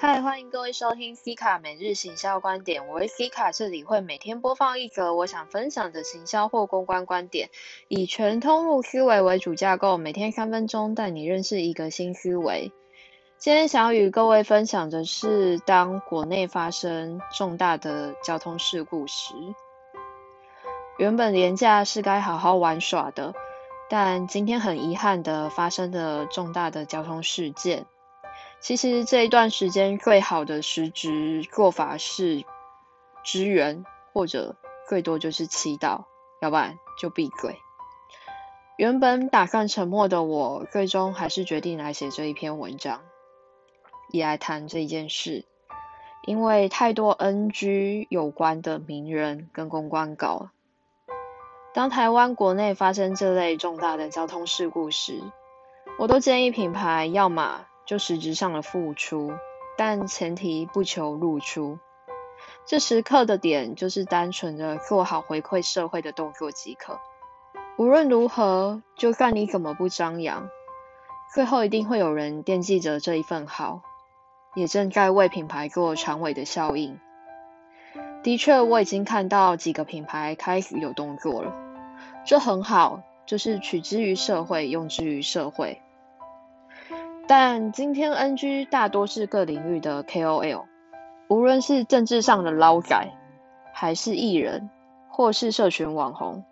嗨，欢迎各位收听 C 卡每日行销观点。我为 C 卡，这里会每天播放一则我想分享的行销或公关观点，以全通路思维为主架构，每天三分钟带你认识一个新思维。今天想要与各位分享的是，当国内发生重大的交通事故时，原本年假是该好好玩耍的，但今天很遗憾的发生了重大的交通事件。其实这一段时间最好的实质做法是支援，或者最多就是祈祷，要不然就闭嘴。原本打算沉默的我，最终还是决定来写这一篇文章，也来谈这一件事。因为太多 NG 有关的名人跟公关稿，当台湾国内发生这类重大的交通事故时，我都建议品牌要么。就实质上的付出，但前提不求露出。这时刻的点就是单纯的做好回馈社会的动作即可。无论如何，就算你怎么不张扬，最后一定会有人惦记着这一份好，也正在为品牌做长尾的效应。的确，我已经看到几个品牌开始有动作了，这很好，就是取之于社会，用之于社会。但今天 NG 大多是各领域的 KOL，无论是政治上的捞仔，还是艺人，或是社群网红，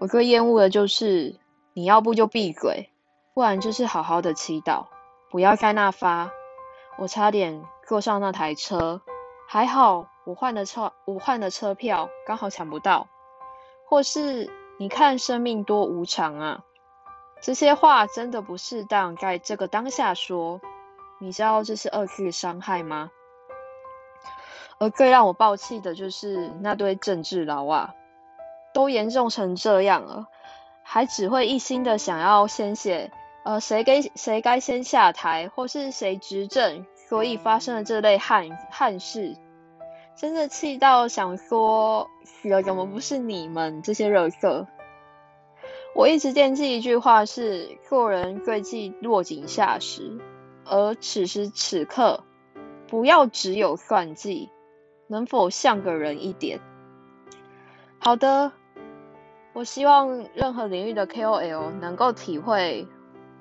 我最厌恶的就是你要不就闭嘴，不然就是好好的祈祷，不要在那发。我差点坐上那台车，还好我换的车，我换的车票刚好抢不到。或是你看生命多无常啊。这些话真的不适当在这个当下说，你知道这是二次伤害吗？而最让我爆气的就是那堆政治佬啊，都严重成这样了，还只会一心的想要先写，呃，谁该谁该先下台，或是谁执政，所以发生了这类憾憾事，真的气到想说，死了怎么不是你们这些热色？我一直惦记一句话是：做人最忌落井下石，而此时此刻，不要只有算计，能否像个人一点？好的，我希望任何领域的 KOL 能够体会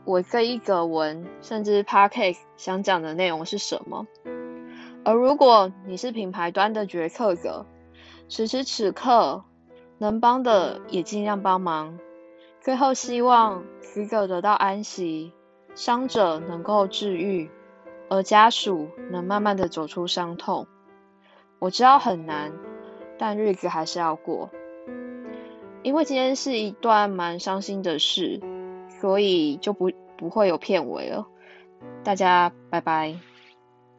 我这一个文，甚至 Park 想讲的内容是什么。而如果你是品牌端的决策者，此时此刻能帮的也尽量帮忙。最后，希望死者得到安息，伤者能够治愈，而家属能慢慢的走出伤痛。我知道很难，但日子还是要过。因为今天是一段蛮伤心的事，所以就不不会有片尾了。大家拜拜。